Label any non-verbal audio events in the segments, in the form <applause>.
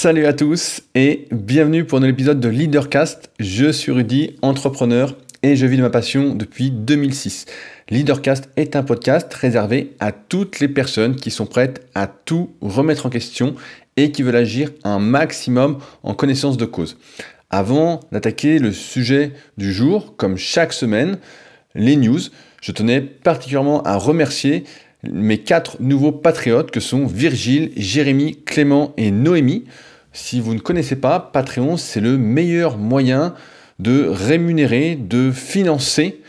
Salut à tous et bienvenue pour un épisode de Leadercast. Je suis Rudy, entrepreneur et je vis de ma passion depuis 2006. Leadercast est un podcast réservé à toutes les personnes qui sont prêtes à tout remettre en question et qui veulent agir un maximum en connaissance de cause. Avant d'attaquer le sujet du jour, comme chaque semaine, les news, je tenais particulièrement à remercier mes quatre nouveaux patriotes que sont Virgile, Jérémy, Clément et Noémie. Si vous ne connaissez pas, Patreon, c'est le meilleur moyen de rémunérer, de financer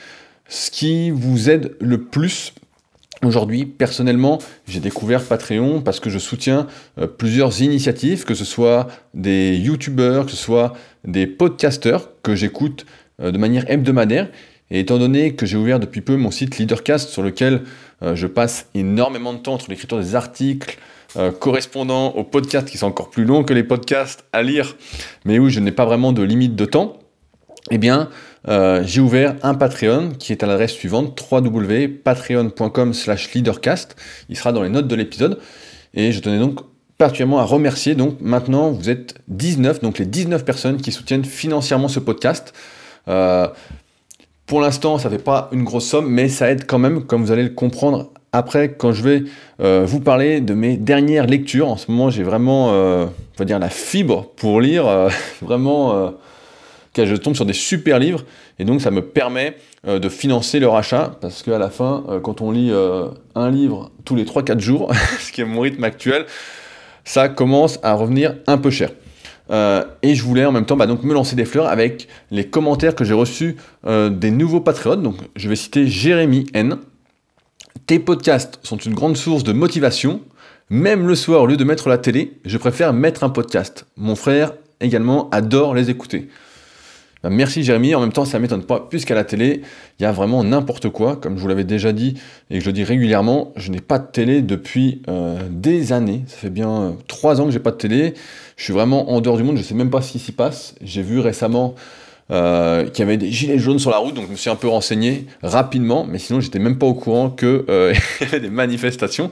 ce qui vous aide le plus Aujourd'hui, personnellement, j'ai découvert Patreon parce que je soutiens euh, plusieurs initiatives, que ce soit des youtubeurs, que ce soit des podcasteurs que j'écoute euh, de manière hebdomadaire. Et étant donné que j'ai ouvert depuis peu mon site Leadercast sur lequel euh, je passe énormément de temps entre l'écriture des articles correspondant aux podcasts qui sont encore plus longs que les podcasts à lire, mais où je n'ai pas vraiment de limite de temps, eh bien, euh, j'ai ouvert un Patreon qui est à l'adresse suivante www.patreon.com leadercast. Il sera dans les notes de l'épisode. Et je tenais donc particulièrement à remercier. Donc maintenant, vous êtes 19, donc les 19 personnes qui soutiennent financièrement ce podcast. Euh, pour l'instant, ça ne fait pas une grosse somme, mais ça aide quand même, comme vous allez le comprendre après, quand je vais euh, vous parler de mes dernières lectures. En ce moment, j'ai vraiment, on va dire, la fibre pour lire. <laughs> vraiment je tombe sur des super livres, et donc ça me permet euh, de financer leur achat, parce qu'à la fin, euh, quand on lit euh, un livre tous les 3-4 jours, <laughs> ce qui est mon rythme actuel, ça commence à revenir un peu cher. Et je voulais en même temps bah, donc me lancer des fleurs avec les commentaires que j'ai reçus des nouveaux patriotes. Donc je vais citer Jérémy N. Tes podcasts sont une grande source de motivation. Même le soir, au lieu de mettre la télé, je préfère mettre un podcast. Mon frère également adore les écouter. Bah, merci Jérémy, en même temps ça m'étonne pas, puisqu'à la télé, il y a vraiment n'importe quoi, comme je vous l'avais déjà dit et que je le dis régulièrement, je n'ai pas de télé depuis euh, des années, ça fait bien euh, trois ans que j'ai pas de télé, je suis vraiment en dehors du monde, je sais même pas ce qui s'y passe, j'ai vu récemment euh, qu'il y avait des gilets jaunes sur la route, donc je me suis un peu renseigné rapidement, mais sinon j'étais même pas au courant qu'il <laughs> y avait des manifestations,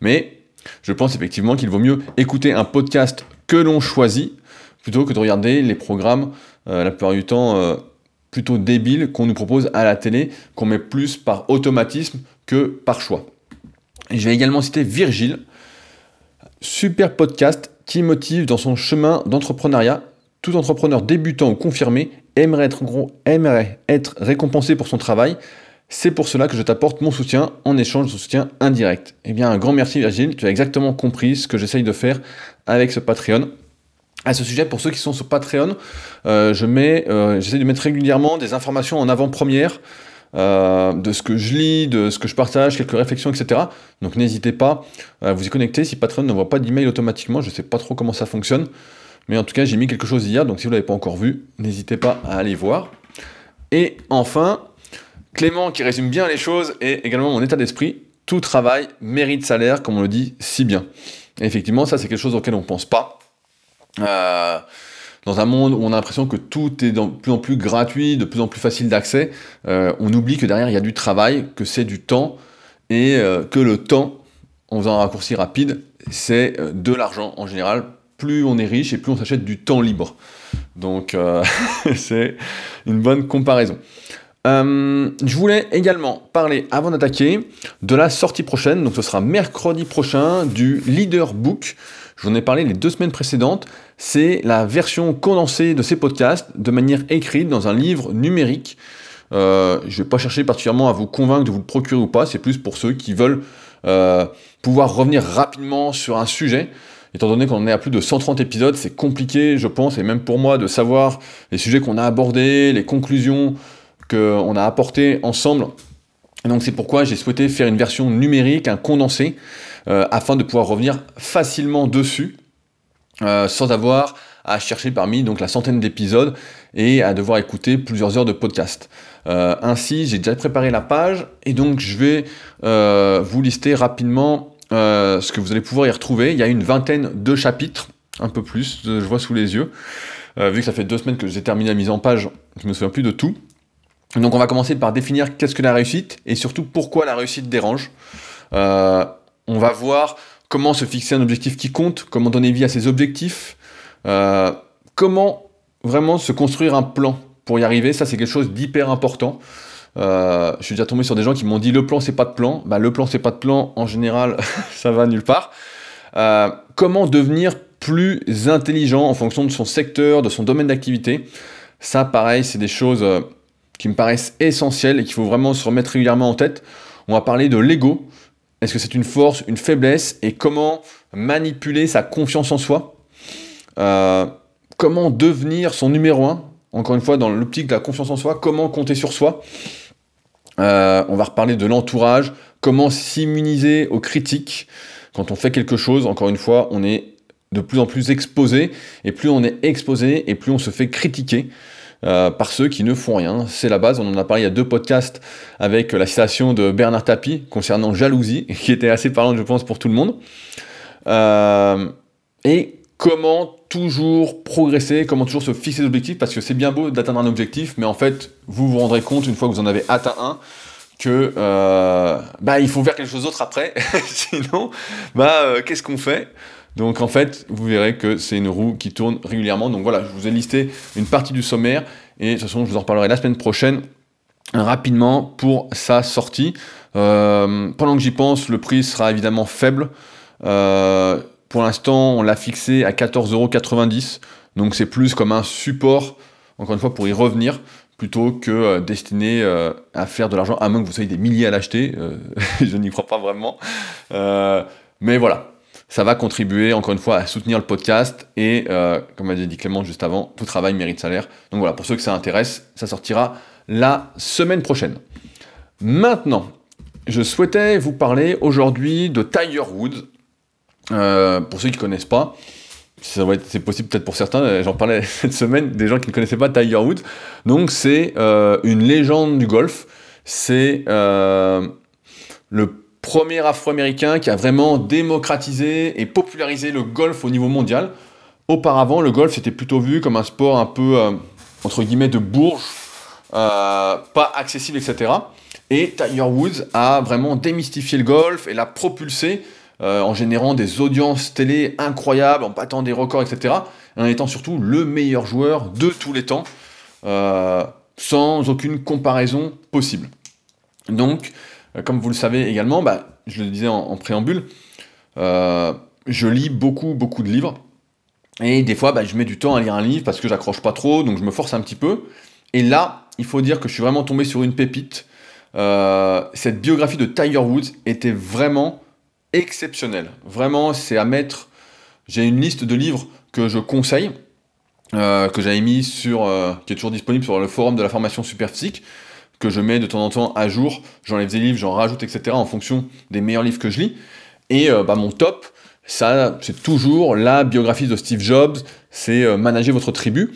mais je pense effectivement qu'il vaut mieux écouter un podcast que l'on choisit, plutôt que de regarder les programmes la plupart du temps euh, plutôt débiles qu'on nous propose à la télé, qu'on met plus par automatisme que par choix. Et je vais également citer Virgile, super podcast qui motive dans son chemin d'entrepreneuriat. Tout entrepreneur débutant ou confirmé aimerait être, aimerait être récompensé pour son travail. C'est pour cela que je t'apporte mon soutien en échange de soutien indirect. Eh bien, un grand merci Virgile, tu as exactement compris ce que j'essaye de faire avec ce Patreon à ce sujet, pour ceux qui sont sur Patreon, euh, euh, j'essaie de mettre régulièrement des informations en avant-première euh, de ce que je lis, de ce que je partage, quelques réflexions, etc. Donc n'hésitez pas à vous y connecter. Si Patreon n'envoie pas d'email automatiquement, je ne sais pas trop comment ça fonctionne. Mais en tout cas, j'ai mis quelque chose hier, donc si vous ne l'avez pas encore vu, n'hésitez pas à aller voir. Et enfin, Clément qui résume bien les choses et également mon état d'esprit. Tout travail mérite salaire, comme on le dit si bien. Effectivement, ça c'est quelque chose auquel on ne pense pas. Euh, dans un monde où on a l'impression que tout est de plus en plus gratuit, de plus en plus facile d'accès, euh, on oublie que derrière il y a du travail, que c'est du temps, et euh, que le temps, en faisant un raccourci rapide, c'est de l'argent en général. Plus on est riche et plus on s'achète du temps libre. Donc <laughs> c'est une bonne comparaison. je voulais également parler, avant d'attaquer, de la sortie prochaine. Donc ce sera mercredi prochain du Leader Book. Je vous en ai parlé les deux semaines précédentes. C'est la version condensée de ces podcasts de manière écrite dans un livre numérique. Euh, je ne vais pas chercher particulièrement à vous convaincre de vous le procurer ou pas. C'est plus pour ceux qui veulent euh, pouvoir revenir rapidement sur un sujet. Étant donné qu'on est à plus de 130 épisodes, c'est compliqué, je pense, et même pour moi, de savoir les sujets qu'on a abordés, les conclusions qu'on a apportées ensemble. Et donc c'est pourquoi j'ai souhaité faire une version numérique, un condensé, afin de pouvoir revenir facilement dessus euh, sans avoir à chercher parmi donc la centaine d'épisodes et à devoir écouter plusieurs heures de podcast. Euh, ainsi, j'ai déjà préparé la page et donc je vais vous lister rapidement ce que vous allez pouvoir y retrouver. Il y a une vingtaine de chapitres, un peu plus, je vois sous les yeux. vu que ça fait deux semaines que j'ai terminé la mise en page, je me souviens plus de tout. Donc on va commencer par définir qu'est-ce que la réussite et surtout pourquoi la réussite dérange. Euh, on va voir comment se fixer un objectif qui compte, comment donner vie à ses objectifs, comment vraiment se construire un plan pour y arriver, ça c'est quelque chose d'hyper important. Euh, je suis déjà tombé sur des gens qui m'ont dit le plan c'est pas de plan. Bah, le plan c'est pas de plan, en général <laughs> ça va nulle part. Euh, comment devenir plus intelligent en fonction de son secteur, de son domaine d'activité Ça pareil, c'est des choses euh, qui me paraissent essentielles et qu'il faut vraiment se remettre régulièrement en tête. On va parler de l'ego. Est-ce que c'est une force, une faiblesse et comment manipuler sa confiance en soi? Comment devenir son numéro un? Encore une fois, dans l'optique de la confiance en soi, comment compter sur soi? Euh, on va reparler de l'entourage, comment s'immuniser aux critiques. Quand on fait quelque chose, encore une fois, on est de plus en plus exposé, et plus on est exposé, et plus on se fait critiquer. Euh, par ceux qui ne font rien. C'est la base. On en a parlé il y a deux podcasts avec la citation de Bernard Tapie concernant jalousie, <laughs> qui était assez parlante, je pense, pour tout le monde. Euh, et comment toujours progresser, comment toujours se fixer des objectifs, parce que c'est bien beau d'atteindre un objectif, mais en fait, vous vous rendrez compte, une fois que vous en avez atteint un, que euh, bah, il faut faire quelque chose d'autre après, <laughs> sinon, bah, qu'est-ce qu'on fait? Donc en fait, vous verrez que c'est une roue qui tourne régulièrement. Donc voilà, je vous ai listé une partie du sommaire et de toute façon, je vous en reparlerai la semaine prochaine rapidement pour sa sortie. Euh, pendant que j'y pense, le prix sera évidemment faible. Pour l'instant, on l'a fixé à 14,90€, donc c'est plus comme un support, encore une fois, pour y revenir, plutôt que euh, destiné euh, à faire de l'argent, à moins que vous soyez des milliers à l'acheter, euh, <laughs> je n'y crois pas vraiment. mais voilà, ça va contribuer, encore une fois, à soutenir le podcast, et comme a dit Clément juste avant, tout travail mérite salaire. Donc voilà, pour ceux que ça intéresse, ça sortira la semaine prochaine. Maintenant, je souhaitais vous parler aujourd'hui de Tiger Woods. Euh, pour ceux qui ne connaissent pas, c'est possible peut-être pour certains, euh, j'en parlais <laughs> cette semaine, des gens qui ne connaissaient pas Tiger Woods. Donc c'est euh, une légende du golf. C'est le premier Afro-Américain qui a vraiment démocratisé et popularisé le golf au niveau mondial. Auparavant, le golf était plutôt vu comme un sport un peu, entre guillemets, de bourge, pas accessible, etc. Et Tiger Woods a vraiment démystifié le golf et l'a propulsé euh, en générant des audiences télé incroyables, en battant des records, etc. en étant surtout le meilleur joueur de tous les temps, euh, sans aucune comparaison possible. Donc, euh, comme vous le savez également, bah, je le disais en, préambule, je lis beaucoup, beaucoup de livres. Et des fois, bah, je mets du temps à lire un livre parce que j'accroche pas trop, donc je me force un petit peu. Et là, il faut dire que je suis vraiment tombé sur une pépite. cette biographie de Tiger Woods était vraiment exceptionnel. Vraiment, c'est à mettre. J'ai une liste de livres que je conseille, euh, que j'avais mis sur, euh, qui est toujours disponible sur le forum de la formation Superphysique, que je mets de temps en temps à jour. J'enlève des livres, j'en rajoute, etc. en fonction des meilleurs livres que je lis. Et euh, bah, mon top, ça, c'est toujours la biographie de Steve Jobs, c'est Manager votre tribu,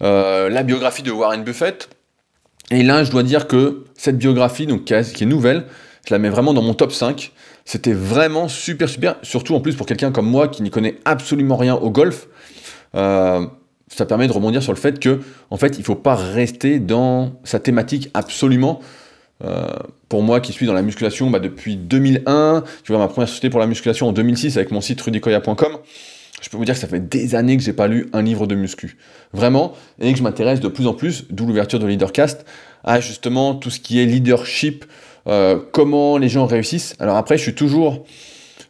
la biographie de Warren Buffett. Et là, je dois dire que cette biographie, donc, qui est nouvelle, je la mets vraiment dans mon top 5. C'était vraiment super, super. Surtout en plus pour quelqu'un comme moi qui n'y connaît absolument rien au golf. Euh, ça permet de rebondir sur le fait que, en fait, il ne faut pas rester dans sa thématique absolument. Euh, pour moi qui suis dans la musculation bah, depuis 2001, tu vois ma première société pour la musculation en 2006 avec mon site rudicoya.com, je peux vous dire que ça fait des années que j'ai pas lu un livre de muscu. Vraiment, et que je m'intéresse de plus en plus, d'où l'ouverture de Leadercast, à justement tout ce qui est leadership, euh, comment les gens réussissent. Alors après, je suis toujours,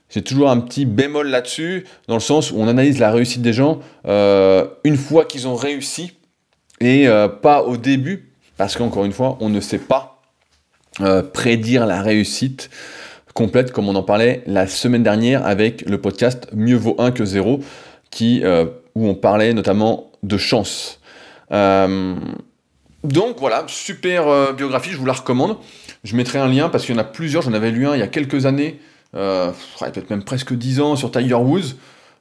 j'ai toujours un petit bémol là-dessus, dans le sens où on analyse la réussite des gens euh, une fois qu'ils ont réussi et euh, pas au début, parce qu'encore une fois, on ne sait pas prédire la réussite complète, comme on en parlait la semaine dernière avec le podcast Mieux vaut 1 que 0, qui, où on parlait notamment de chance. donc voilà, super biographie, je vous la recommande. Je mettrai un lien parce qu'il y en a plusieurs. J'en avais lu un il y a quelques années, euh, peut-être même presque 10 ans, sur Tiger Woods.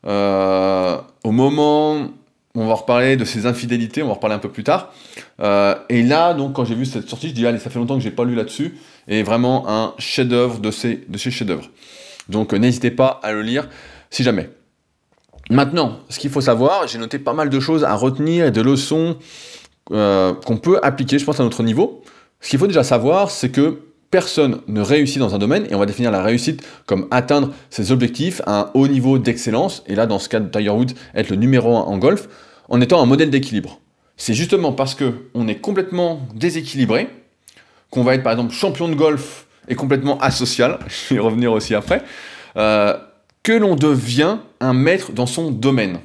Euh, au moment, on va reparler de ses infidélités, on va reparler un peu plus tard. Euh, et là, donc, quand j'ai vu cette sortie, je dis, allez, ça fait longtemps que j'ai pas lu là-dessus. Et vraiment un chef-d'œuvre de ces, de ces chefs-d'œuvre. Donc, n'hésitez pas à le lire si jamais. Maintenant, ce qu'il faut savoir, j'ai noté pas mal de choses à retenir et de leçons qu'on peut appliquer, je pense, à notre niveau. Ce qu'il faut déjà savoir, c'est que personne ne réussit dans un domaine, et on va définir la réussite comme atteindre ses objectifs à un haut niveau d'excellence, et là dans ce cas de Tiger Woods, être le numéro 1 en golf, en étant un modèle d'équilibre. C'est justement parce qu'on est complètement déséquilibré, qu'on va être par exemple champion de golf et complètement asocial, <laughs> je vais y revenir aussi après, euh, que l'on devient un maître dans son domaine.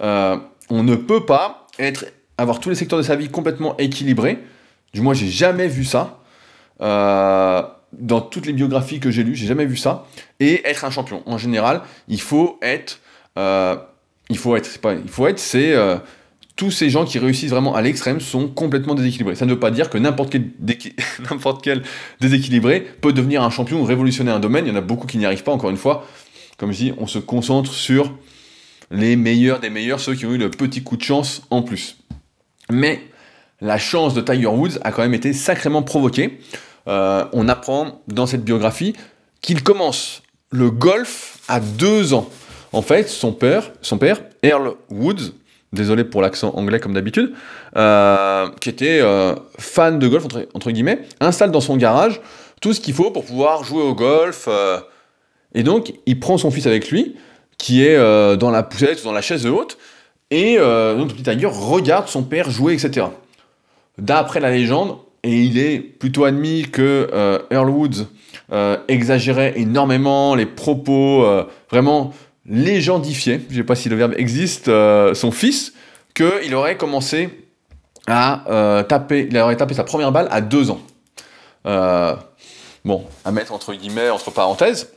Euh, on ne peut pas être, avoir tous les secteurs de sa vie complètement équilibrés, du moins j'ai jamais vu ça, euh, dans toutes les biographies que j'ai lues, j'ai jamais vu ça, et être un champion. En général, il faut être, il faut être, c'est pas, il faut être, c'est tous ces gens qui réussissent vraiment à l'extrême sont complètement déséquilibrés. Ça ne veut pas dire que n'importe quel, <laughs> quel, déséquilibré peut devenir un champion ou révolutionner un domaine. Il y en a beaucoup qui n'y arrivent pas, encore une fois. Comme je dis, on se concentre sur les meilleurs des meilleurs, ceux qui ont eu le petit coup de chance en plus. Mais la chance de Tiger Woods a quand même été sacrément provoquée. Euh, on apprend dans cette biographie qu'il commence le golf à deux ans. En fait, son père, son père Earl Woods, désolé pour l'accent anglais comme d'habitude, euh, qui était euh, fan de golf, entre, guillemets, installe dans son garage tout ce qu'il faut pour pouvoir jouer au golf. Et donc, il prend son fils avec lui, qui est dans la poussette ou dans la chaise haute, et le petit Tiger regarde son père jouer, etc. D'après la légende, et il est plutôt admis que Earl Woods exagérait énormément les propos, vraiment légendifié, je ne sais pas si le verbe existe, euh, son fils, qu'il aurait commencé à euh, taper, il aurait tapé sa première balle à deux ans. Euh, bon, à mettre entre guillemets, entre parenthèses.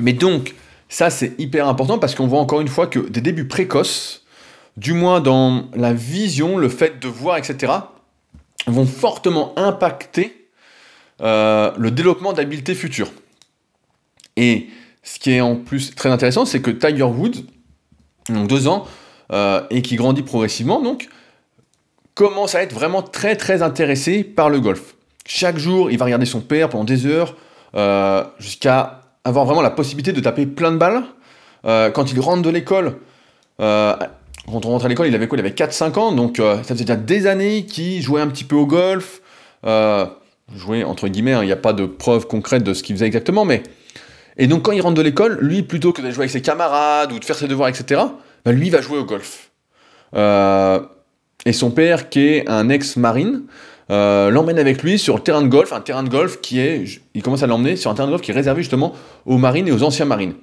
Mais donc, ça c'est hyper important parce qu'on voit encore une fois que des débuts précoces, du moins dans la vision, le fait de voir, etc., vont fortement impacter le développement d'habiletés futures. Et ce qui est en plus très intéressant, c'est que Tiger Woods, donc deux ans, euh, et qui grandit progressivement, donc, commence à être vraiment très très intéressé par le golf. Chaque jour, il va regarder son père pendant des heures, euh, jusqu'à avoir vraiment la possibilité de taper plein de balles. Euh, quand il rentre de l'école, quand on rentre à l'école, il avait quoi? Il avait 4-5 ans, donc ça faisait déjà des années qu'il jouait un petit peu au golf. jouait entre guillemets, hein, il n'y a pas de preuve concrète de ce qu'il faisait exactement, mais et donc quand il rentre de l'école, lui, plutôt que de jouer avec ses camarades ou de faire ses devoirs, etc., bah, lui va jouer au golf. Euh, et son père, qui est un ex-marine, euh, l'emmène avec lui sur le terrain de golf, un terrain de golf qui est, il commence à l'emmener sur un terrain de golf qui est réservé justement aux marines et aux anciens marines.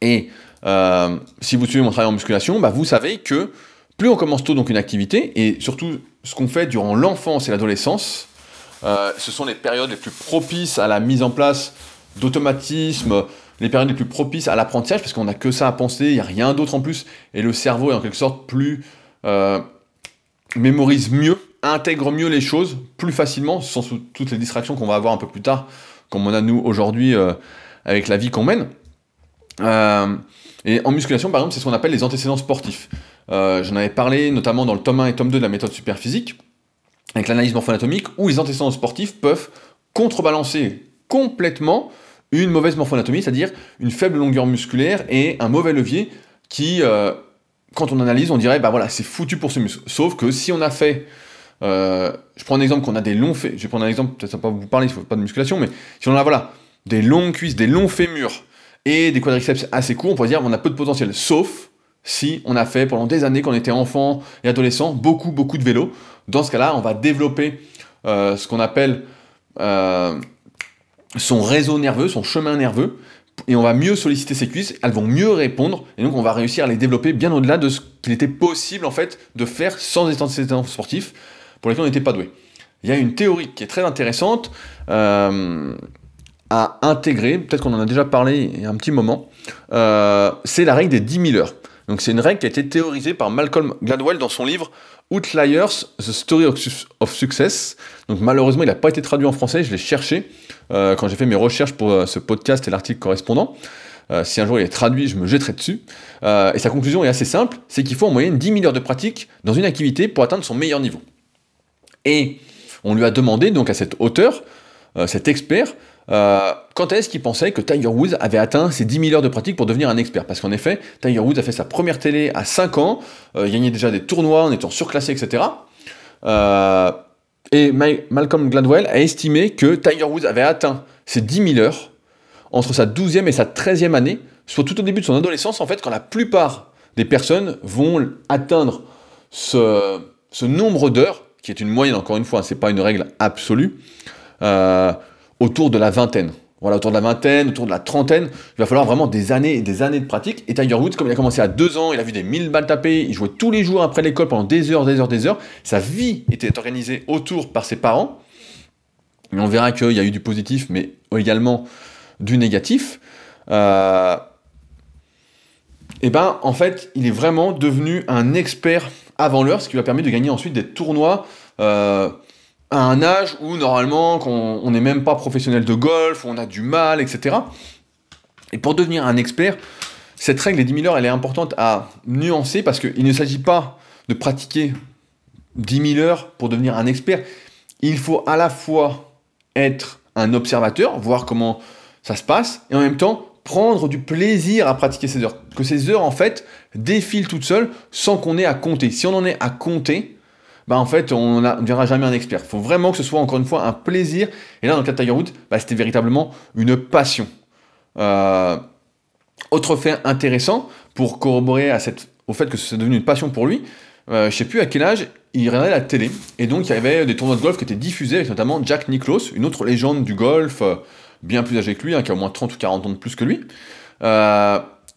Et euh, si vous suivez mon travail en musculation, bah, vous savez que plus on commence tôt donc une activité, et surtout ce qu'on fait durant l'enfance et l'adolescence, ce sont les périodes les plus propices à la mise en place d'automatisme, les périodes les plus propices à l'apprentissage, parce qu'on n'a que ça à penser, il n'y a rien d'autre en plus, et le cerveau est en quelque sorte plus... Euh, mémorise mieux, intègre mieux les choses, plus facilement, sans toutes les distractions qu'on va avoir un peu plus tard, comme on a nous aujourd'hui euh, avec la vie qu'on mène. Euh, et en musculation, par exemple, c'est ce qu'on appelle les antécédents sportifs. J'en avais parlé notamment dans le tome 1 et tome 2 de la méthode superphysique, avec l'analyse morpho-anatomique, où les antécédents sportifs peuvent contrebalancer complètement une mauvaise morphoanatomie, c'est-à-dire une faible longueur musculaire et un mauvais levier qui, euh, quand on analyse, on dirait, bah voilà, c'est foutu pour ce muscle. Sauf que si on a fait, euh, je prends un exemple qu'on a des longs je vais prendre un exemple, peut-être ça va pas vous parler, il faut pas de musculation, mais si on a, voilà, des longues cuisses, des longs fémurs et des quadriceps assez courts, on pourrait dire qu'on a peu de potentiel. Sauf si on a fait pendant des années, quand on était enfant et adolescent, beaucoup, beaucoup de vélo. Dans ce cas-là, on va développer euh, ce qu'on appelle son réseau nerveux, son chemin nerveux, et on va mieux solliciter ses cuisses, elles vont mieux répondre, et donc on va réussir à les développer bien au-delà de ce qu'il était possible en fait de faire sans des sportifs pour lesquels on n'était pas doué. Il y a une théorie qui est très intéressante euh, à intégrer, peut-être qu'on en a déjà parlé un petit moment, euh, c'est la règle des 10 000 heures. Donc c'est une règle qui a été théorisée par Malcolm Gladwell dans son livre Outliers, The Story of Success. Donc malheureusement, il n'a pas été traduit en français, je l'ai cherché euh, quand j'ai fait mes recherches pour euh, ce podcast et l'article correspondant. Si un jour il est traduit, je me jetterai dessus. et sa conclusion est assez simple, c'est qu'il faut en moyenne 10 000 heures de pratique dans une activité pour atteindre son meilleur niveau. Et on lui a demandé donc à cet auteur, cet expert, euh, quand est-ce qu'il pensait que Tiger Woods avait atteint ses 10 000 heures de pratique pour devenir un expert? Parce qu'en effet, Tiger Woods a fait sa première télé à 5 ans, euh, il gagnait déjà des tournois en étant surclassé, etc. Euh, Et Malcolm Gladwell a estimé que Tiger Woods avait atteint ses 10 000 heures entre sa 12e et sa 13e année, soit tout au début de son adolescence, en fait, quand la plupart des personnes vont atteindre ce, nombre d'heures, qui est une moyenne, encore une fois, ce n'est pas une règle absolue, euh, autour de la vingtaine. Voilà, autour de la vingtaine, autour de la trentaine, il va falloir vraiment des années et des années de pratique. Et Tiger Woods, comme il a commencé à deux ans, il a vu des 1000 balles tapées, il jouait tous les jours après l'école pendant des heures, des heures, des heures. Sa vie était organisée autour par ses parents. Et on verra qu'il y a eu du positif, mais également du négatif. Euh, et ben en fait, il est vraiment devenu un expert avant l'heure, ce qui lui a permis de gagner ensuite des tournois euh, à un âge où normalement on n'est même pas professionnel de golf, on a du mal, etc. Et pour devenir un expert, cette règle des 10 000 heures, elle est importante à nuancer parce qu'il ne s'agit pas de pratiquer 10 000 heures pour devenir un expert. Il faut à la fois être un observateur, voir comment ça se passe, et en même temps prendre du plaisir à pratiquer ces heures. Que ces heures, en fait, défilent toutes seules sans qu'on ait à compter. Si on en est à compter, bah en fait, on ne deviendra jamais un expert. Il faut vraiment que ce soit, encore une fois, un plaisir. Et là, dans le cas de Tiger Woods, bah, c'était véritablement une passion. Euh, autre fait intéressant, pour corroborer au fait que c'est devenu une passion pour lui, euh, je ne sais plus à quel âge, il regardait la télé. Et donc, il y avait des tournois de golf qui étaient diffusés, avec notamment Jack Nicklaus, une autre légende du golf, euh, bien plus âgé que lui, hein, qui a au moins 30 ou 40 ans de plus que lui.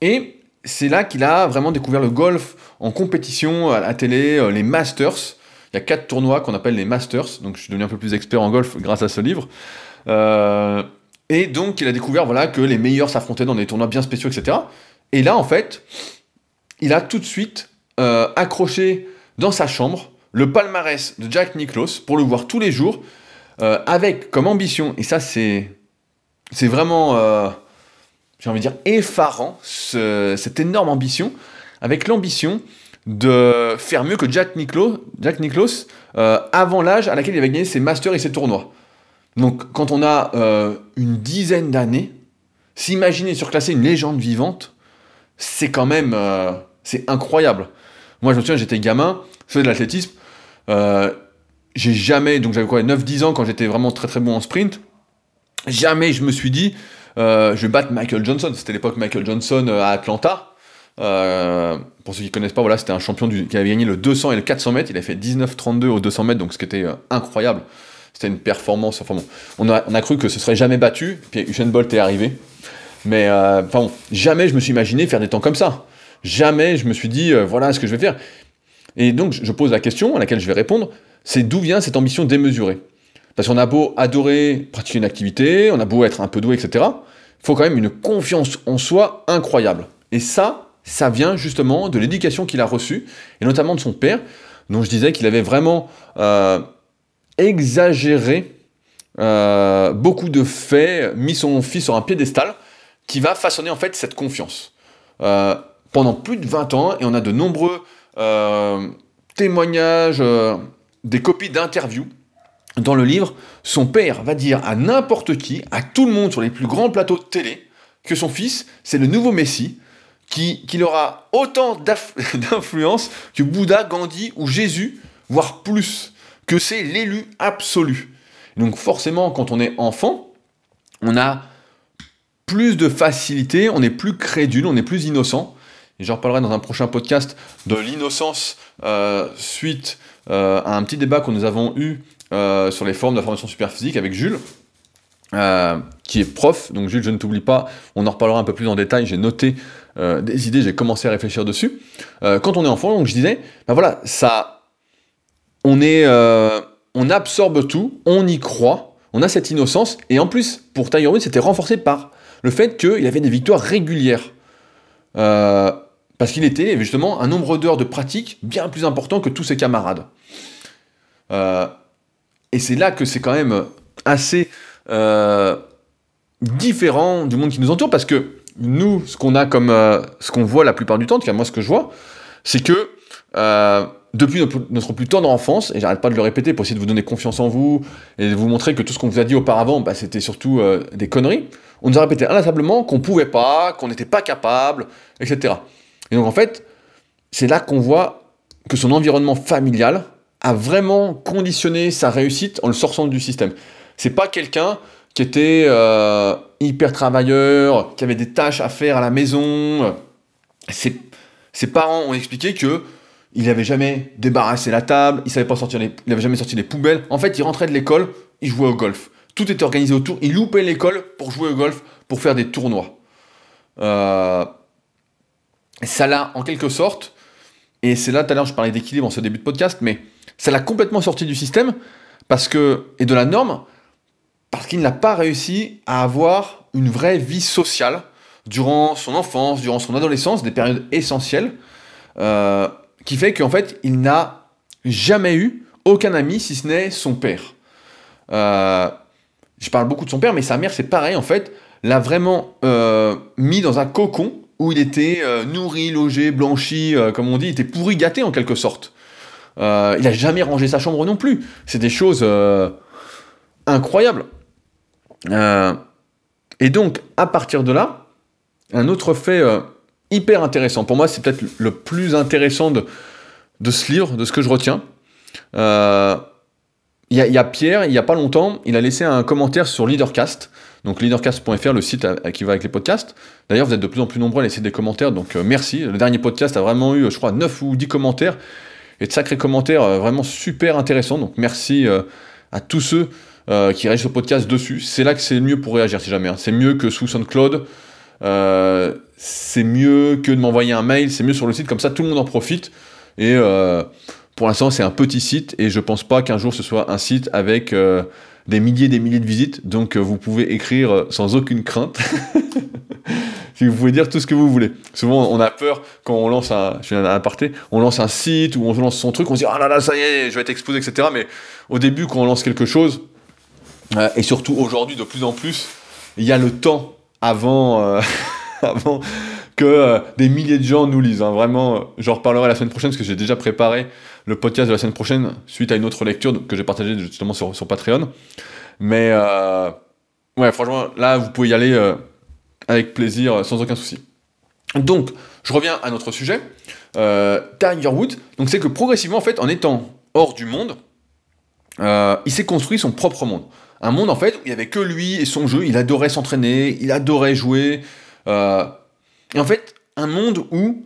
Et c'est là qu'il a vraiment découvert le golf en compétition à la télé, les Masters. Il y a quatre tournois qu'on appelle les Masters, donc je suis devenu un peu plus expert en golf grâce à ce livre. Euh, et donc il a découvert voilà, que les meilleurs s'affrontaient dans des tournois bien spéciaux, etc. Et là, en fait, il a tout de suite accroché dans sa chambre le palmarès de Jack Nicklaus pour le voir tous les jours, avec comme ambition, et ça c'est c'est vraiment, euh, j'ai envie de dire, effarant, cette énorme ambition, avec l'ambition de faire mieux que Jack Nicklaus, Jack Nicklaus euh, avant l'âge à laquelle il avait gagné ses masters et ses tournois. Donc quand on a euh, une dizaine d'années, s'imaginer surclasser une légende vivante, c'est quand même c'est incroyable. Moi je me souviens, j'étais gamin, je faisais de l'athlétisme, j'ai jamais, donc j'avais quoi, 9-10 ans quand j'étais vraiment très très bon en sprint, jamais je me suis dit, euh, je vais battre Michael Johnson. C'était l'époque Michael Johnson euh, à Atlanta. Euh, pour ceux qui ne connaissent pas, voilà, c'était un champion qui avait gagné le 200 et le 400 mètres. Il a fait 19-32 au 200 mètres, donc ce qui était incroyable. C'était une performance. Enfin bon, on a, cru que ce serait jamais battu. Puis Usain Bolt est arrivé. Mais enfin bon, jamais je me suis imaginé faire des temps comme ça. Jamais je me suis dit, voilà ce que je vais faire. Et donc je pose la question à laquelle je vais répondre, c'est d'où vient cette ambition démesurée? Parce qu'on a beau adorer pratiquer une activité, on a beau être un peu doué, etc. Il faut quand même une confiance en soi incroyable. Et ça, ça vient justement de l'éducation qu'il a reçue, et notamment de son père, dont je disais qu'il avait vraiment euh, exagéré euh, beaucoup de faits, mis son fils sur un piédestal, qui va façonner en fait cette confiance. Euh, pendant plus de 20 ans, et on a de nombreux témoignages, des copies d'interviews dans le livre, son père va dire à n'importe qui, à tout le monde sur les plus grands plateaux de télé, que son fils, c'est le nouveau Messie, qu'il aura autant <laughs> d'influence que Bouddha, Gandhi ou Jésus, voire plus, que c'est l'élu absolu. donc forcément, quand on est enfant, on a plus de facilité, on est plus crédule, on est plus innocent. Et j'en reparlerai dans un prochain podcast de l'innocence euh, suite euh, à un petit débat que nous avons eu euh, sur les formes de formation super physique avec Jules, qui est prof. Donc Jules, je ne t'oublie pas, on en reparlera un peu plus en détail. J'ai noté euh, des idées, j'ai commencé à réfléchir dessus. quand on est enfant, donc je disais, ben voilà, ça, on est, on absorbe tout, on y croit, on a cette innocence, et en plus, pour Tiger Woods, c'était renforcé par le fait qu'il avait des victoires régulières. parce qu'il était justement un nombre d'heures de pratique bien plus important que tous ses camarades. Et c'est là que c'est quand même assez euh, différent du monde qui nous entoure, parce que nous, ce qu'on a comme, euh, ce qu'on voit la plupart du temps, en tout cas moi ce que je vois, c'est que euh, depuis notre, plus tendre enfance, et j'arrête pas de le répéter pour essayer de vous donner confiance en vous et de vous montrer que tout ce qu'on vous a dit auparavant, bah, c'était surtout des conneries, on nous a répété inlassablement qu'on pouvait pas, qu'on n'était pas capable, etc. Et donc en fait, c'est là qu'on voit que son environnement familial a vraiment conditionné sa réussite en le sortant du système. C'est pas quelqu'un qui était euh, hyper travailleur, qui avait des tâches à faire à la maison. Ses, parents ont expliqué que il n'avait jamais débarrassé la table, il savait pas sortir il n'avait jamais sorti les poubelles. En fait, il rentrait de l'école, il jouait au golf. Tout était organisé autour. Il loupait l'école pour jouer au golf, pour faire des tournois. Euh, ça l'a, en quelque sorte, et c'est là tout à l'heure je parlais d'équilibre en ce début de podcast, mais ça l'a complètement sorti du système parce que et de la norme parce qu'il n'a pas réussi à avoir une vraie vie sociale durant son enfance, durant son adolescence, des périodes essentielles, euh, qui fait qu'en fait, il n'a jamais eu aucun ami si ce n'est son père. Euh, je parle beaucoup de son père, mais sa mère, c'est pareil, en fait, l'a vraiment euh, mis dans un cocon où il était nourri, logé, blanchi, comme on dit, il était pourri gâté en quelque sorte. il n'a jamais rangé sa chambre non plus. C'est des choses incroyables. Euh, et donc, à partir de là, un autre fait euh, hyper intéressant, pour moi c'est peut-être le plus intéressant de, de, ce livre, de ce que je retiens. Euh, il y, a Pierre, il n'y a pas longtemps, il a laissé un commentaire sur Leadercast, donc leadercast.fr, le site qui va avec les podcasts. D'ailleurs, vous êtes de plus en plus nombreux à laisser des commentaires, donc merci. Le dernier podcast a vraiment eu, je crois, 9 ou 10 commentaires, et de sacrés commentaires vraiment super intéressants, donc merci à tous ceux euh, qui réagissent au podcast dessus. C'est là que c'est mieux pour réagir si jamais. Hein. C'est mieux que sous SoundCloud. Euh, c'est mieux que de m'envoyer un mail. C'est mieux sur le site. Comme ça, tout le monde en profite. Et euh, pour l'instant, c'est un petit site. Et je pense pas qu'un jour ce soit un site avec des milliers et des milliers de visites. Donc vous pouvez écrire sans aucune crainte. <laughs> vous pouvez dire tout ce que vous voulez. Souvent, on a peur quand on lance un, un aparté, on lance un site ou on lance son truc, on se dit ah là là ça y est, je vais être exposé, etc. Mais au début, quand on lance quelque chose, euh, et surtout aujourd'hui, de plus en plus, il y a le temps avant, euh, <laughs> avant que euh, des milliers de gens nous lisent. Hein. Vraiment, j'en reparlerai la semaine prochaine parce que j'ai déjà préparé le podcast de la semaine prochaine suite à une autre lecture que j'ai partagée justement sur, sur Patreon. Mais ouais, franchement, là, vous pouvez y aller avec plaisir, sans aucun souci. Donc, je reviens à notre sujet. Tiger Woods, donc c'est que progressivement, en fait, en étant hors du monde, il s'est construit son propre monde. Un monde en fait où il n'y avait que lui et son jeu, il adorait s'entraîner, il adorait jouer. Euh, et en fait, un monde où,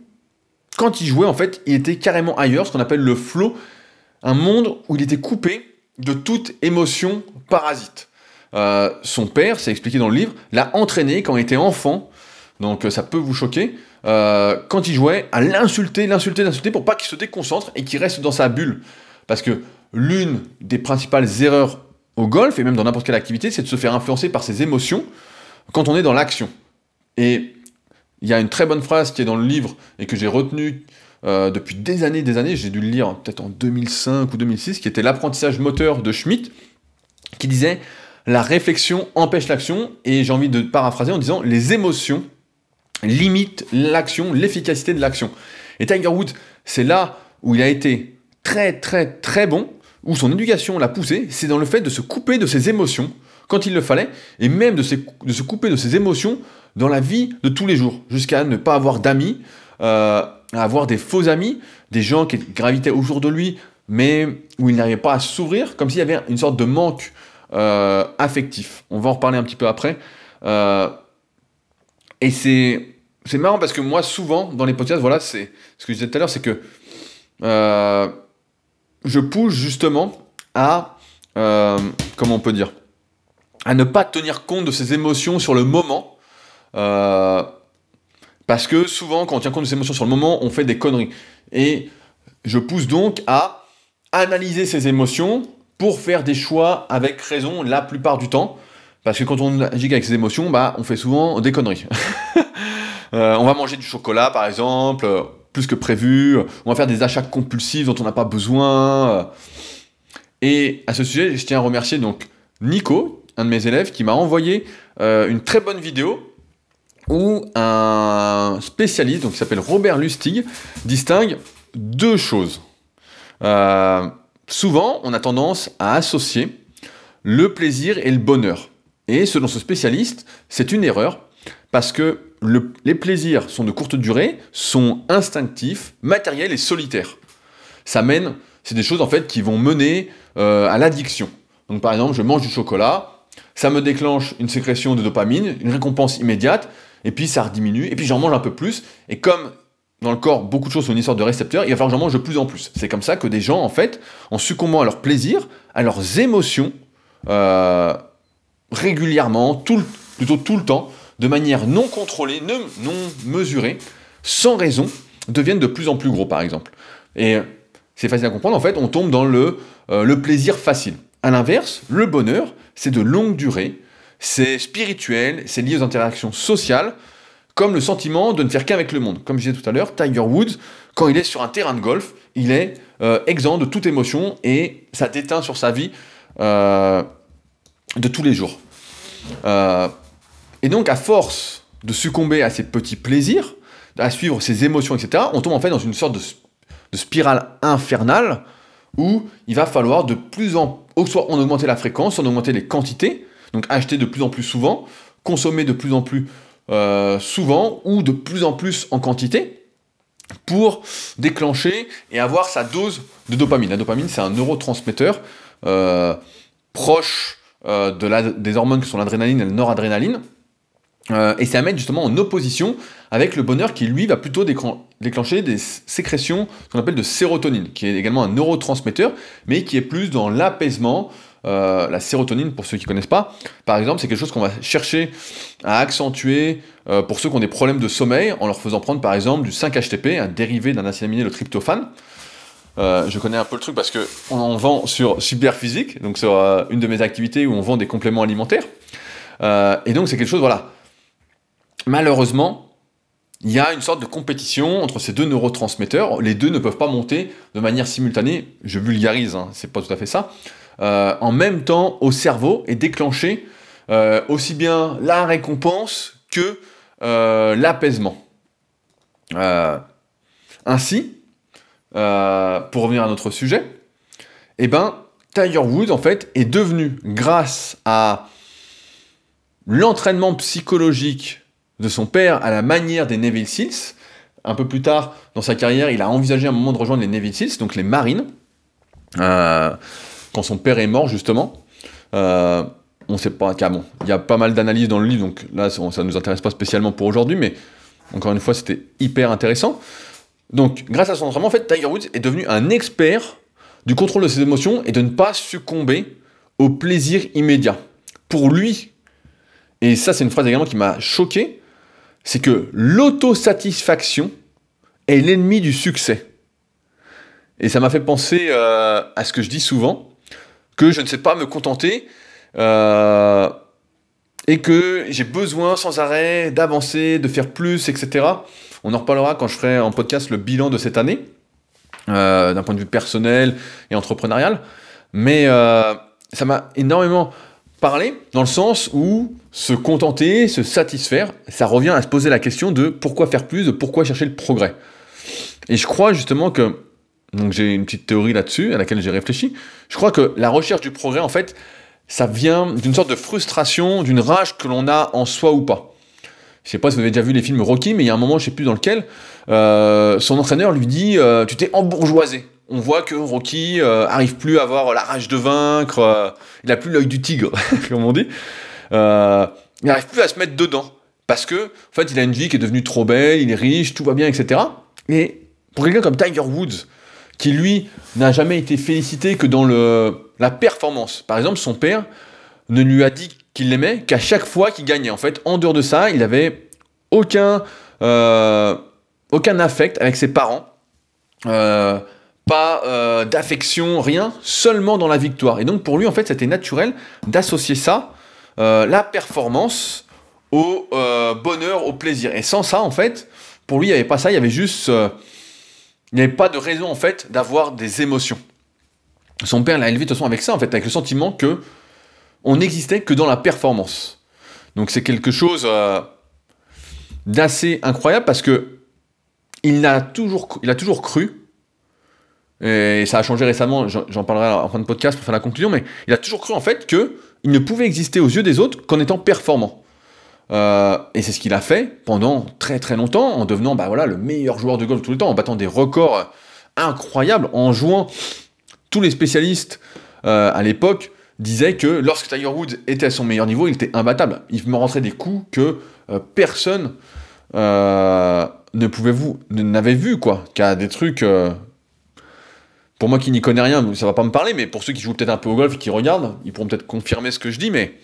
quand il jouait, en fait, il était carrément ailleurs, ce qu'on appelle le flow. Un monde où il était coupé de toute émotion parasite. Euh, son père, c'est expliqué dans le livre, l'a entraîné quand il était enfant, donc euh, ça peut vous choquer, quand il jouait, à l'insulter, l'insulter, l'insulter pour pas qu'il se déconcentre et qu'il reste dans sa bulle. Parce que l'une des principales erreurs au golf et même dans n'importe quelle activité, c'est de se faire influencer par ses émotions quand on est dans l'action. Et il y a une très bonne phrase qui est dans le livre et que j'ai retenue euh, depuis des années, des années, j'ai dû le lire peut-être en 2005 ou 2006, qui était l'apprentissage moteur de Schmitt, qui disait la réflexion empêche l'action, et j'ai envie de paraphraser en disant les émotions limitent l'action, l'efficacité de l'action. Et Tiger Woods, c'est là où il a été très très très bon, où son éducation l'a poussé, c'est dans le fait de se couper de ses émotions quand il le fallait, et même de, se couper de ses émotions dans la vie de tous les jours, jusqu'à ne pas avoir d'amis, euh, avoir des faux amis, des gens qui gravitaient autour de lui, mais où il n'arrivait pas à s'ouvrir, comme s'il y avait une sorte de manque euh, affectif. On va en reparler un petit peu après. Euh, et c'est, c'est marrant parce que moi, souvent, dans les podcasts, voilà, c'est ce que je disais tout à l'heure, c'est que je pousse justement à, euh, comment on peut dire, à ne pas tenir compte de ses émotions sur le moment. Euh, parce que souvent, quand on tient compte de ses émotions sur le moment, on fait des conneries. Et je pousse donc à analyser ses émotions pour faire des choix avec raison la plupart du temps. Parce que quand on agit avec ses émotions, bah, on fait souvent des conneries. <laughs> Euh, on va manger du chocolat, par exemple, plus que prévu, on va faire des achats compulsifs dont on n'a pas besoin. Et à ce sujet, je tiens à remercier donc Nico, un de mes élèves, qui m'a envoyé euh, une très bonne vidéo où un spécialiste, donc qui s'appelle Robert Lustig, distingue deux choses. Euh, souvent, on a tendance à associer le plaisir et le bonheur. Et selon ce spécialiste, c'est une erreur parce que les plaisirs sont de courte durée, sont instinctifs, matériels et solitaires. Ça mène, c'est des choses en fait qui vont mener euh, à l'addiction. Donc par exemple, je mange du chocolat, ça me déclenche une sécrétion de dopamine, une récompense immédiate, et puis ça rediminue, et puis j'en mange un peu plus, et comme dans le corps, beaucoup de choses sont une histoire de récepteurs, il va falloir que j'en mange de plus en plus. C'est comme ça que des gens, en fait, en succombant à leur plaisir, à leurs émotions, euh, régulièrement, plutôt tout le temps, de manière non contrôlée, non, mesurée, sans raison, deviennent de plus en plus gros, par exemple. Et c'est facile à comprendre, en fait, on tombe dans le, euh, le plaisir facile. À l'inverse, le bonheur, c'est de longue durée, c'est spirituel, c'est lié aux interactions sociales, comme le sentiment de ne faire qu'avec le monde. Comme je disais tout à l'heure, Tiger Woods, quand il est sur un terrain de golf, il est euh, exempt de toute émotion et ça déteint sur sa vie euh, de tous les jours. Euh, et donc, à force de succomber à ces petits plaisirs, à suivre ses émotions, etc., on tombe en fait dans une sorte de, spirale infernale où il va falloir de plus en soit on augmenter la fréquence, on augmenter les quantités, donc acheter de plus en plus souvent, consommer de plus en plus euh, souvent ou de plus en plus en quantité pour déclencher et avoir sa dose de dopamine. La dopamine, c'est un neurotransmetteur euh, proche euh, de la, des hormones qui sont l'adrénaline et le noradrénaline. Et c'est à mettre justement en opposition avec le bonheur qui, lui, va plutôt déclencher des sécrétions qu'on appelle de sérotonine, qui est également un neurotransmetteur, mais qui est plus dans l'apaisement, euh, la sérotonine, pour ceux qui ne connaissent pas, par exemple, c'est quelque chose qu'on va chercher à accentuer euh, pour ceux qui ont des problèmes de sommeil, en leur faisant prendre par exemple du 5-HTP, un dérivé d'un acide aminé, le tryptophane. Euh, je connais un peu le truc parce qu'on en vend sur Superphysique, donc sur une de mes activités où on vend des compléments alimentaires. et donc c'est quelque chose, voilà. Malheureusement, il y a une sorte de compétition entre ces deux neurotransmetteurs. Les deux ne peuvent pas monter de manière simultanée. Je vulgarise, hein, c'est pas tout à fait ça. Euh, en même temps au cerveau et déclencher euh, aussi bien la récompense que euh, l'apaisement. ainsi, pour revenir à notre sujet, eh ben, Tiger Woods, en fait, est devenu, grâce à l'entraînement psychologique de son père à la manière des Neville Seals, un peu plus tard dans sa carrière, il a envisagé un moment de rejoindre les Neville Seals, donc les marines quand son père est mort, justement. Euh, on sait pas, car il y a pas mal d'analyses dans le livre, donc là, ça ne nous intéresse pas spécialement pour aujourd'hui, mais encore une fois, c'était hyper intéressant. Donc, grâce à son entraînement, en fait, Tiger Woods est devenu un expert du contrôle de ses émotions et de ne pas succomber au plaisir immédiat. Pour lui, et ça, c'est une phrase également qui m'a choqué, c'est que l'autosatisfaction est l'ennemi du succès. Et ça m'a fait penser euh, à ce que je dis souvent, que je ne sais pas me contenter euh, et que j'ai besoin sans arrêt d'avancer, de faire plus, etc. On en reparlera quand je ferai en podcast le bilan de cette année, euh, d'un point de vue personnel et entrepreneurial. Mais ça m'a énormément parlé dans le sens où se contenter, se satisfaire, ça revient à se poser la question de pourquoi faire plus, de pourquoi chercher le progrès. Et je crois justement que donc j'ai une petite théorie là-dessus à laquelle j'ai réfléchi. Je crois que la recherche du progrès, en fait, ça vient d'une sorte de frustration, d'une rage que l'on a en soi ou pas. Je sais pas si vous avez déjà vu les films Rocky, mais il y a un moment, je sais plus dans lequel, euh, son entraîneur lui dit euh, Tu t'es embourgeoisé. On voit que Rocky euh, arrive plus à avoir la rage de vaincre, il a plus l'œil du tigre, <laughs> comme on dit. il n'arrive plus à se mettre dedans. Parce que, en fait, il a une vie qui est devenue trop belle, il est riche, tout va bien, etc. Et pour quelqu'un comme Tiger Woods, qui lui n'a jamais été félicité que dans le, la performance. Par exemple, son père ne lui a dit qu'il l'aimait qu'à chaque fois qu'il gagnait. En fait, en dehors de ça, il n'avait aucun, euh, aucun affect avec ses parents. Euh, pas euh, d'affection, rien, seulement dans la victoire. Et donc pour lui, en fait, c'était naturel d'associer ça, la performance, au bonheur, au plaisir. Et sans ça, en fait, pour lui, il n'y avait pas ça, il y avait juste il n'y avait pas de raison en fait d'avoir des émotions. Son père l'a élevé de toute façon avec ça, en fait, avec le sentiment que on n'existait que dans la performance. Donc c'est quelque chose euh, d'assez incroyable parce que il a toujours, il a toujours cru, et ça a changé récemment, j'en parlerai en fin de podcast pour faire la conclusion, mais il a toujours cru en fait que il ne pouvait exister aux yeux des autres qu'en étant performant. Euh, et c'est ce qu'il a fait pendant très très longtemps, en devenant bah, voilà, le meilleur joueur de golf tout le temps, en battant des records incroyables, en jouant tous les spécialistes à l'époque disaient que lorsque Tiger Woods était à son meilleur niveau, il était imbattable. Il me rentrait des coups que personne ne pouvait vous n'avait vu quoi, qui a des trucs pour moi qui n'y connais rien, ça va pas me parler, mais pour ceux qui jouent peut-être un peu au golf et qui regardent, ils pourront peut-être confirmer ce que je dis, mais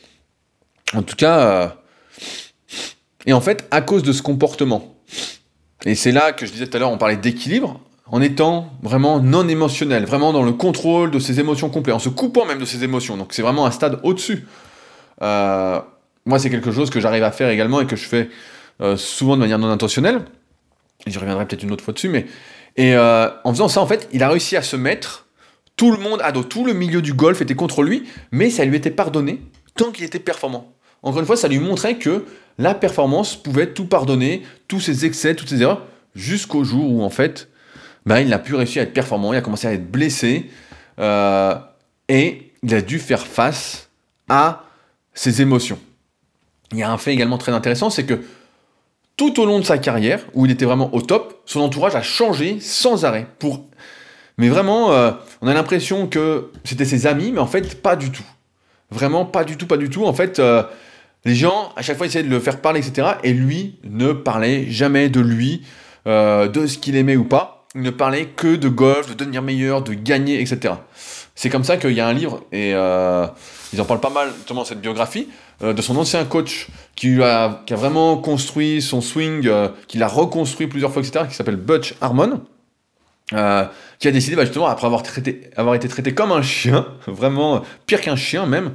en tout cas, euh, et en fait, à cause de ce comportement, et c'est là que je disais tout à l'heure, on parlait d'équilibre, en étant vraiment non émotionnel, vraiment dans le contrôle de ses émotions complètes, en se coupant même de ses émotions, donc c'est vraiment un stade au-dessus. Euh, moi, c'est quelque chose que j'arrive à faire également et que je fais euh, souvent de manière non intentionnelle. J'y reviendrai peut-être une autre fois dessus, mais et euh, en faisant ça, en fait, il a réussi à se mettre tout le monde tout le milieu du golf était contre lui, mais ça lui était pardonné tant qu'il était performant. Encore une fois, ça lui montrait que la performance pouvait tout pardonner, tous ses excès, toutes ses erreurs, jusqu'au jour où en fait, ben, il n'a plus réussi à être performant, il a commencé à être blessé, euh, et il a dû faire face à ses émotions. Il y a un fait également très intéressant, c'est que tout au long de sa carrière, où il était vraiment au top, son entourage a changé sans arrêt. Pour... Mais vraiment, euh, on a l'impression que c'était ses amis, mais en fait, pas du tout. Vraiment, pas du tout, pas du tout. En fait, euh, les gens, à chaque fois, essayaient de le faire parler, etc. Et lui ne parlait jamais de lui, euh, de ce qu'il aimait ou pas. Il ne parlait que de golf, de devenir meilleur, de gagner, etc. C'est comme ça qu'il y a un livre, et ils en parlent pas mal, notamment cette biographie, euh, de son ancien coach qui a, vraiment construit son swing, euh, qui l'a reconstruit plusieurs fois, etc., qui s'appelle Butch Harmon, euh, qui a décidé bah, justement, après avoir été traité comme un chien, <laughs> vraiment pire qu'un chien même,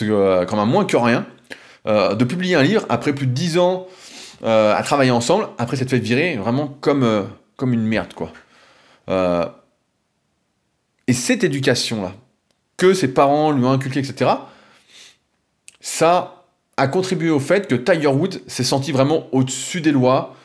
comme un moins que rien, de publier un livre après plus de 10 ans à travailler ensemble, après s'être fait virer vraiment comme, comme une merde, quoi. Et cette éducation-là, que ses parents lui ont inculqué, etc., ça a contribué au fait que Tiger Woods s'est senti vraiment au-dessus des lois,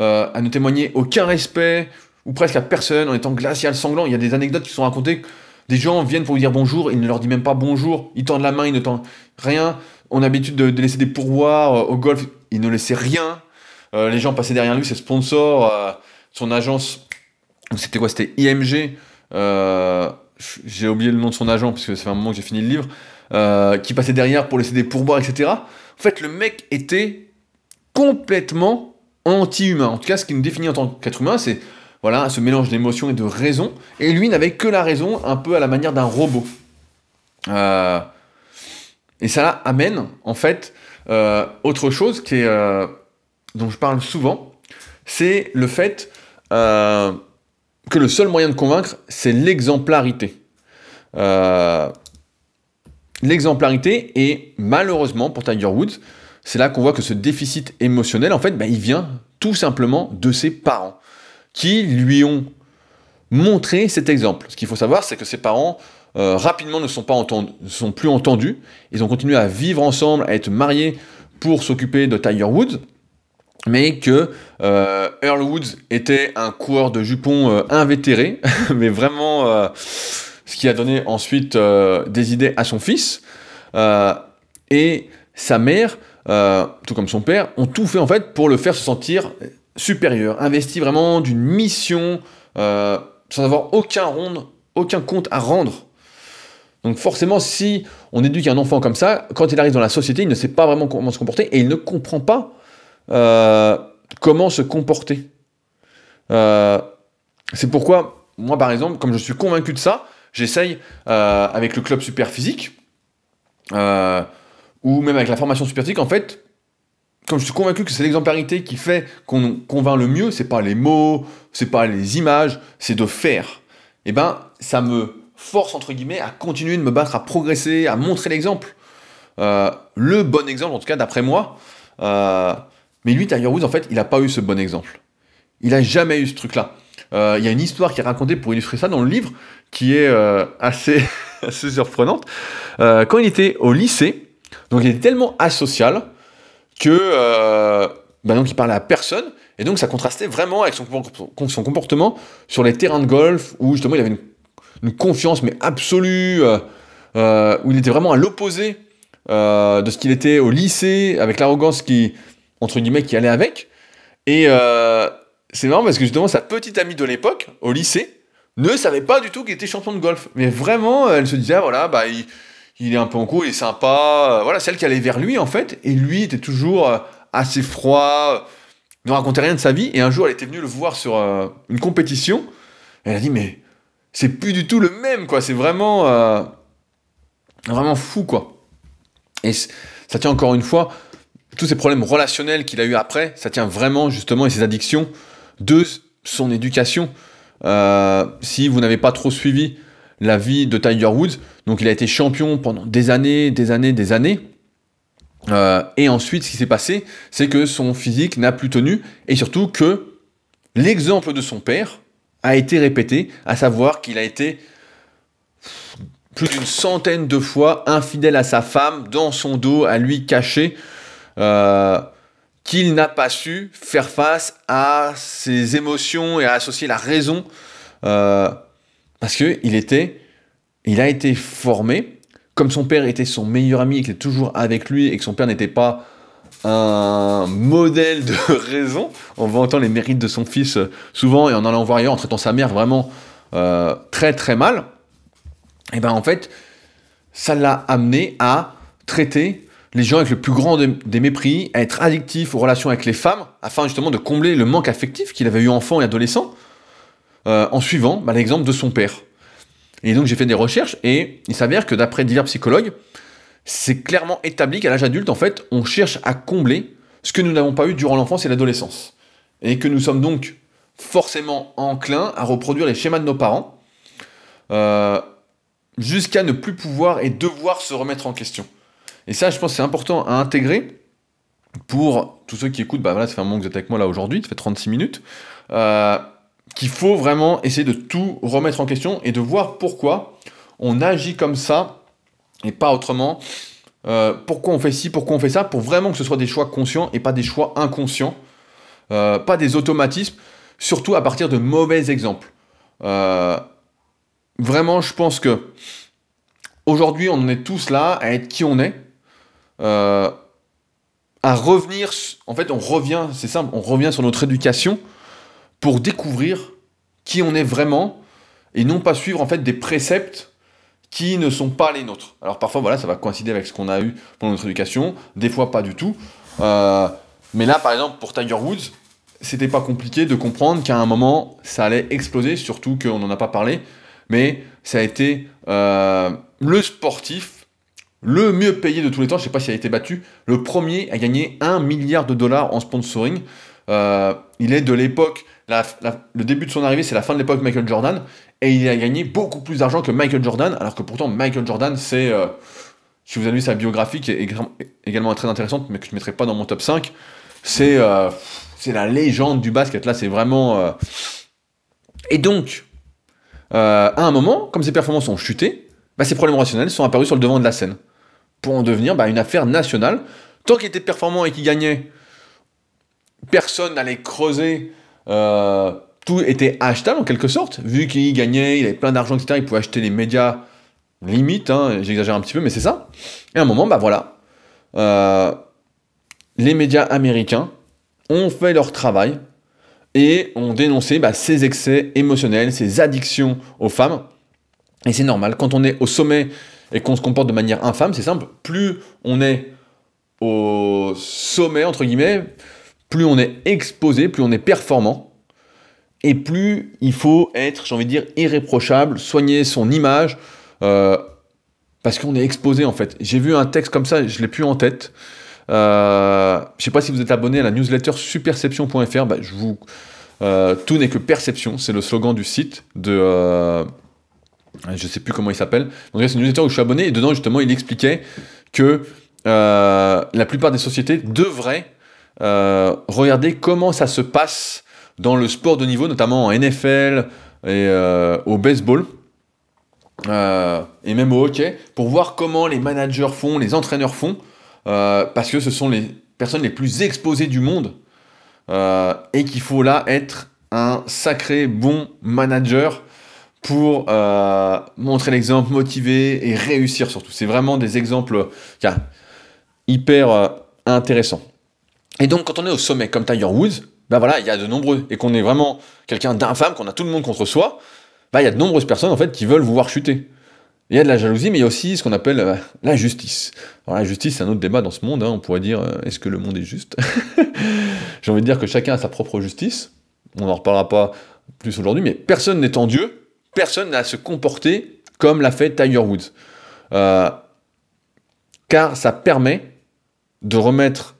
euh, à ne témoigner aucun respect, ou presque à personne, en étant glacial, sanglant. Il y a des anecdotes qui sont racontées. Des gens viennent pour lui dire bonjour, il ne leur dit même pas bonjour, ils tendent la main, il ne tendent rien. On a l'habitude de, laisser des pourboires euh, au golf, il ne laissait rien. Euh, les gens passaient derrière lui, ses sponsors, son agence, c'était quoi? C'était IMG. J'ai oublié le nom de son agent, parce que c'est un moment que j'ai fini le livre. Euh, qui passait derrière pour laisser des pourboires, etc. En fait, le mec était complètement anti-humain. En tout cas, ce qui nous définit en tant qu'être humain, c'est voilà, ce mélange d'émotions et de raison. Et lui n'avait que la raison, un peu à la manière d'un robot. Euh, et ça amène, en fait, euh, autre chose qui est, dont je parle souvent, c'est le fait que le seul moyen de convaincre, c'est l'exemplarité. Euh, l'exemplarité et malheureusement pour Tiger Woods, c'est là qu'on voit que ce déficit émotionnel, en fait, bah, il vient tout simplement de ses parents qui lui ont montré cet exemple. Ce qu'il faut savoir, c'est que ses parents euh, rapidement ne sont, pas ne sont plus entendus. Ils ont continué à vivre ensemble, à être mariés pour s'occuper de Tiger Woods, mais que euh, Earl Woods était un coureur de jupons euh, invétéré, <laughs> mais vraiment ce qui a donné ensuite euh, des idées à son fils. Euh, et sa mère, euh, tout comme son père, ont tout fait en fait pour le faire se sentir supérieur, investi vraiment d'une mission, sans avoir aucun, aucun compte à rendre. Donc forcément, si on éduque un enfant comme ça, quand il arrive dans la société, il ne sait pas vraiment comment se comporter et il ne comprend pas comment se comporter. c'est pourquoi, moi par exemple, comme je suis convaincu de ça, J'essaye euh, avec le club super physique, euh, ou même avec la formation super physique, en fait, comme je suis convaincu que c'est l'exemplarité qui fait qu'on convainc le mieux, c'est pas les mots, c'est pas les images, c'est de faire. Et eh ben, ça me force entre guillemets à continuer de me battre, à progresser, à montrer l'exemple. Euh, le bon exemple, en tout cas d'après moi. Mais lui, Tiger Woods, en fait, il n'a pas eu ce bon exemple. Il n'a jamais eu ce truc-là. Il y a une histoire qui est racontée pour illustrer ça dans le livre qui est euh, assez, <laughs> surprenante. Euh, quand il était au lycée, donc il était tellement asocial que euh, bah il parlait à personne, et donc ça contrastait vraiment avec son, son comportement sur les terrains de golf, où justement il avait une, une confiance mais absolue, où il était vraiment à l'opposé de ce qu'il était au lycée, avec l'arrogance qui, entre guillemets, qui allait avec. Et c'est marrant parce que justement sa petite amie de l'époque, au lycée, ne savait pas du tout qu'il était champion de golf. Mais vraiment, elle se disait, ah, voilà, bah, il, est un peu en cours, il est sympa. Voilà, celle qui allait vers lui, en fait. Et lui était toujours euh, assez froid, ne racontait rien de sa vie. Et un jour, elle était venue le voir sur euh, une compétition. elle a dit, mais c'est plus du tout le même, quoi. C'est vraiment, euh, vraiment fou, quoi. Et ça tient encore une fois, tous ces problèmes relationnels qu'il a eu après, ça tient vraiment, justement, et ses addictions, de son éducation. Euh, si vous n'avez pas trop suivi la vie de Tiger Woods, donc il a été champion pendant des années, des années, des années. Euh, et ensuite, ce qui s'est passé, c'est que son physique n'a plus tenu, et surtout que l'exemple de son père a été répété, à savoir qu'il a été plus d'une centaine de fois infidèle à sa femme, dans son dos, à lui cacher, euh, qu'il n'a pas su faire face à ses émotions et à associer la raison, euh, parce que il était, il a été formé, comme son père était son meilleur ami et qu'il était toujours avec lui et que son père n'était pas un modèle de <laughs> raison, en vantant les mérites de son fils euh, souvent et en allant voir ailleurs, en traitant sa mère vraiment très très mal, et ben en fait, ça l'a amené à traiter les gens avec le plus grand des mépris, à être addictif aux relations avec les femmes, afin justement de combler le manque affectif qu'il avait eu enfant et adolescent, euh, en suivant bah, l'exemple de son père. Et donc j'ai fait des recherches, et il s'avère que d'après divers psychologues, c'est clairement établi qu'à l'âge adulte, en fait, on cherche à combler ce que nous n'avons pas eu durant l'enfance et l'adolescence. Et que nous sommes donc forcément enclins à reproduire les schémas de nos parents, euh, jusqu'à ne plus pouvoir et devoir se remettre en question. Et ça, je pense c'est important à intégrer pour tous ceux qui écoutent, bah voilà, ça fait un moment que vous êtes avec moi là aujourd'hui, ça fait 36 minutes, euh, qu'il faut vraiment essayer de tout remettre en question et de voir pourquoi on agit comme ça et pas autrement. Euh, pourquoi on fait ci, pourquoi on fait ça, pour vraiment que ce soit des choix conscients et pas des choix inconscients, euh, pas des automatismes, surtout à partir de mauvais exemples. vraiment, je pense que aujourd'hui, on en est tous là à être qui on est, euh, à revenir, en fait on revient, c'est simple, on revient sur notre éducation pour découvrir qui on est vraiment et non pas suivre en fait des préceptes qui ne sont pas les nôtres. Alors parfois voilà, ça va coïncider avec ce qu'on a eu pendant notre éducation, des fois pas du tout. Euh, mais là par exemple pour Tiger Woods, c'était pas compliqué de comprendre qu'à un moment ça allait exploser, surtout qu'on n'en a pas parlé, mais ça a été euh, le sportif le mieux payé de tous les temps, je ne sais pas s'il a été battu, le premier a gagné 1 milliard de dollars en sponsoring. Euh, il est de l'époque, le début de son arrivée, c'est la fin de l'époque Michael Jordan, et il a gagné beaucoup plus d'argent que Michael Jordan, alors que pourtant Michael Jordan, c'est, euh, si vous avez lu sa biographie, qui est également très intéressante, mais que je ne mettrai pas dans mon top 5, euh, c'est la légende du basket, là c'est vraiment... Et donc, à un moment, comme ses performances ont chuté, bah, ses problèmes rationnels sont apparus sur le devant de la scène pour en devenir bah, une affaire nationale. Tant qu'il était performant et qu'il gagnait, personne n'allait creuser. Euh, tout était achetable en quelque sorte. Vu qu'il gagnait, il avait plein d'argent, etc., il pouvait acheter les médias limite, hein, j'exagère un petit peu, mais c'est ça. Et à un moment, bah voilà, euh, les médias américains ont fait leur travail et ont dénoncé bah, ces excès émotionnels, ces addictions aux femmes. Et c'est normal, quand on est au sommet et qu'on se comporte de manière infâme, c'est simple, plus on est au sommet, entre guillemets, plus on est exposé, plus on est performant, et plus il faut être, j'ai envie de dire, irréprochable, soigner son image, euh, parce qu'on est exposé en fait. J'ai vu un texte comme ça, je l'ai plus en tête. Euh, je sais pas si vous êtes abonné à la newsletter superception.fr, bah, euh, tout n'est que perception, c'est le slogan du site de euh, je sais plus comment il s'appelle. Donc c'est une newsletter où je suis abonné et dedans justement il expliquait que euh, la plupart des sociétés devraient euh, regarder comment ça se passe dans le sport de niveau, notamment en NFL et euh, au baseball. et même au hockey, pour voir comment les managers font, les entraîneurs font, parce que ce sont les personnes les plus exposées du monde, et qu'il faut là être un sacré bon manager pour euh, montrer l'exemple, motiver et réussir surtout. C'est vraiment des exemples hyper euh, intéressants. Et donc quand on est au sommet comme Tiger Woods, ben voilà, il y a de nombreux, et qu'on est vraiment quelqu'un d'infâme, qu'on a tout le monde contre soi, bah, il y a de nombreuses personnes en fait qui veulent vous voir chuter. Il y a de la jalousie, mais il y a aussi ce qu'on appelle euh, la justice. La justice, c'est un autre débat dans ce monde. Hein. On pourrait dire, euh, est-ce que le monde est juste? <laughs> J'ai envie de dire que chacun a sa propre justice. On n'en reparlera pas plus aujourd'hui, mais personne en Dieu. Personne n'a à se comporter comme l'a fait Tiger Woods. Euh, car ça permet de remettre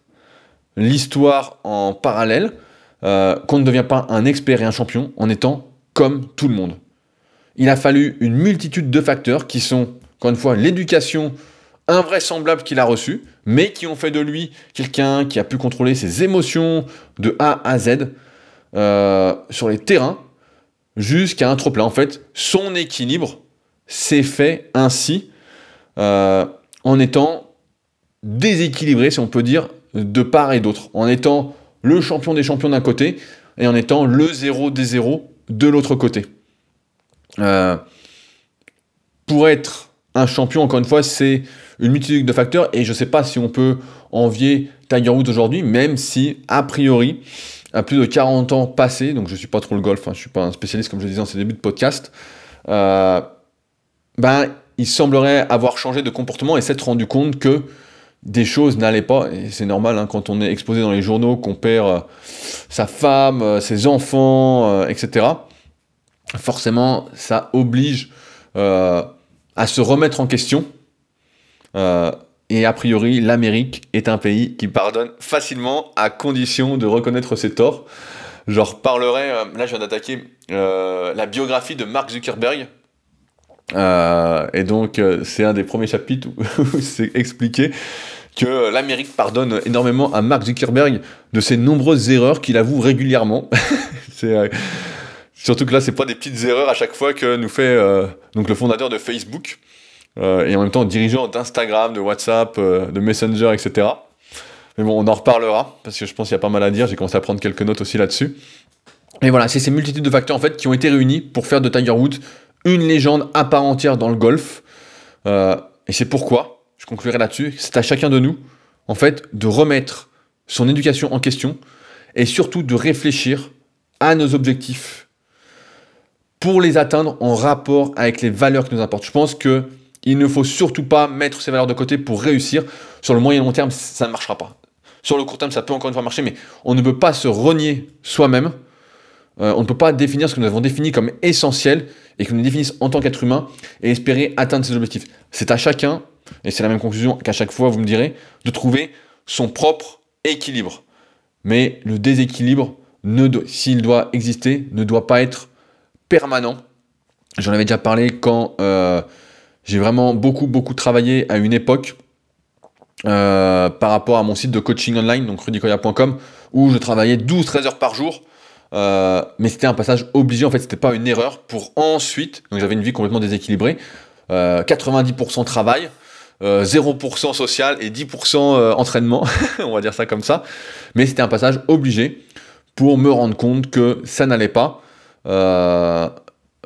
l'histoire en parallèle, qu'on ne devient pas un expert et un champion en étant comme tout le monde il a fallu une multitude de facteurs qui sont, encore une fois, l'éducation invraisemblable qu'il a reçue, mais qui ont fait de lui quelqu'un qui a pu contrôler ses émotions de A à Z euh, sur les terrains jusqu'à un trop plein. En fait, son équilibre s'est fait ainsi euh, en étant déséquilibré, si on peut dire, de part et d'autre, en étant le champion des champions d'un côté et en étant le zéro des zéros de l'autre côté. Euh, pour être un champion, encore une fois, c'est une multitude de facteurs et je ne sais pas si on peut envier Tiger Woods aujourd'hui, même si, a priori, à plus de 40 ans passés, donc je ne suis pas trop le golf, hein, je ne suis pas un spécialiste comme je disais dans ces débuts de podcast, euh, ben, il semblerait avoir changé de comportement et s'être rendu compte que des choses n'allaient pas, et c'est normal hein, quand on est exposé dans les journaux, qu'on perd euh, sa femme, ses enfants, etc forcément, ça oblige euh, à se remettre en question. Euh, et a priori, l'Amérique est un pays qui pardonne facilement à condition de reconnaître ses torts. Je reparlerai, euh, là je viens d'attaquer la biographie de Mark Zuckerberg. et donc c'est un des premiers chapitres <laughs> où c'est expliqué que l'Amérique pardonne énormément à Mark Zuckerberg de ses nombreuses erreurs qu'il avoue régulièrement. <laughs> Surtout que là, c'est pas des petites erreurs à chaque fois que nous fait euh, donc le fondateur de Facebook euh, et en même temps dirigeant d'Instagram, de WhatsApp, euh, de Messenger, etc. Mais bon, on en reparlera parce que je pense qu'il y a pas mal à dire. J'ai commencé à prendre quelques notes aussi là-dessus. Et voilà, c'est ces multitudes de facteurs en fait qui ont été réunis pour faire de Tiger Woods une légende à part entière dans le golf. et c'est pourquoi, je conclurai là-dessus, c'est à chacun de nous, en fait, de remettre son éducation en question et surtout de réfléchir à nos objectifs pour les atteindre en rapport avec les valeurs qui nous importent. Je pense que il ne faut surtout pas mettre ces valeurs de côté pour réussir. Sur le moyen et long terme, ça ne marchera pas. Sur le court terme, ça peut encore une fois marcher, mais on ne peut pas se renier soi-même. Euh, on ne peut pas définir ce que nous avons défini comme essentiel et que nous définissons en tant qu'être humain et espérer atteindre ses objectifs. C'est à chacun, et c'est la même conclusion qu'à chaque fois, vous me direz, de trouver son propre équilibre. Mais le déséquilibre, s'il doit exister, ne doit pas être permanent. J'en avais déjà parlé quand euh, j'ai vraiment beaucoup, beaucoup travaillé à une époque euh, par rapport à mon site de coaching online, donc rudicoya.com, où je travaillais 12-13 heures par jour. Euh, mais c'était un passage obligé, en fait, c'était pas une erreur pour ensuite, donc j'avais une vie complètement déséquilibrée, 90% travail, 0% social et 10% entraînement, <laughs> on va dire ça comme ça. Mais c'était un passage obligé pour me rendre compte que ça n'allait pas. Euh,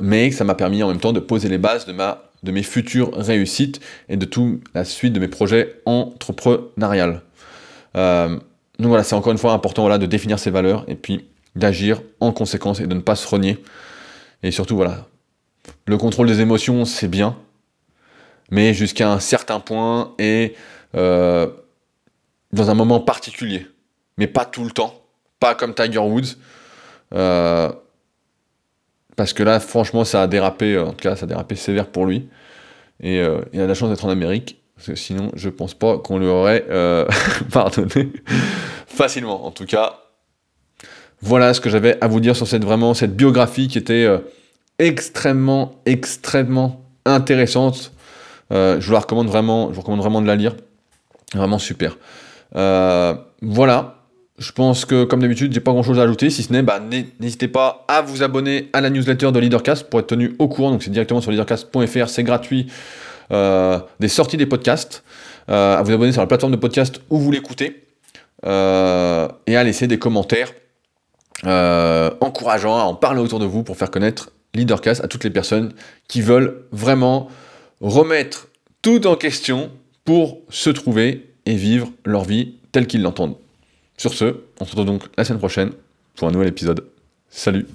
mais ça m'a permis en même temps de poser les bases de, ma, de mes futures réussites et de toute la suite de mes projets entrepreneuriales. Euh, donc voilà, c'est encore une fois important voilà, de définir ses valeurs et puis d'agir en conséquence et de ne pas se renier. Et surtout, voilà, le contrôle des émotions, c'est bien, mais jusqu'à un certain point et euh, dans un moment particulier, mais pas tout le temps, pas comme Tiger Woods. Euh, parce que là, franchement, ça a dérapé, euh, en tout cas, ça a dérapé sévère pour lui. Et euh, il a la chance d'être en Amérique, parce que sinon, je pense pas qu'on lui aurait euh, <laughs> pardonné facilement. En tout cas, voilà ce que j'avais à vous dire sur cette, vraiment, cette biographie qui était extrêmement, extrêmement intéressante. je vous la recommande vraiment, je vous recommande vraiment de la lire. Vraiment super. voilà, je pense que, comme d'habitude, j'ai pas grand chose à ajouter, si ce n'est, bah, n'hésitez pas à vous abonner à la newsletter de Leadercast pour être tenu au courant. Donc, c'est directement sur leadercast.fr, c'est gratuit, euh, des sorties des podcasts, euh, à vous abonner sur la plateforme de podcast où vous l'écoutez, euh, et à laisser des commentaires encourageants, à en parler autour de vous pour faire connaître Leadercast à toutes les personnes qui veulent vraiment remettre tout en question pour se trouver et vivre leur vie telle qu'ils l'entendent. Sur ce, on se retrouve donc la semaine prochaine pour un nouvel épisode. Salut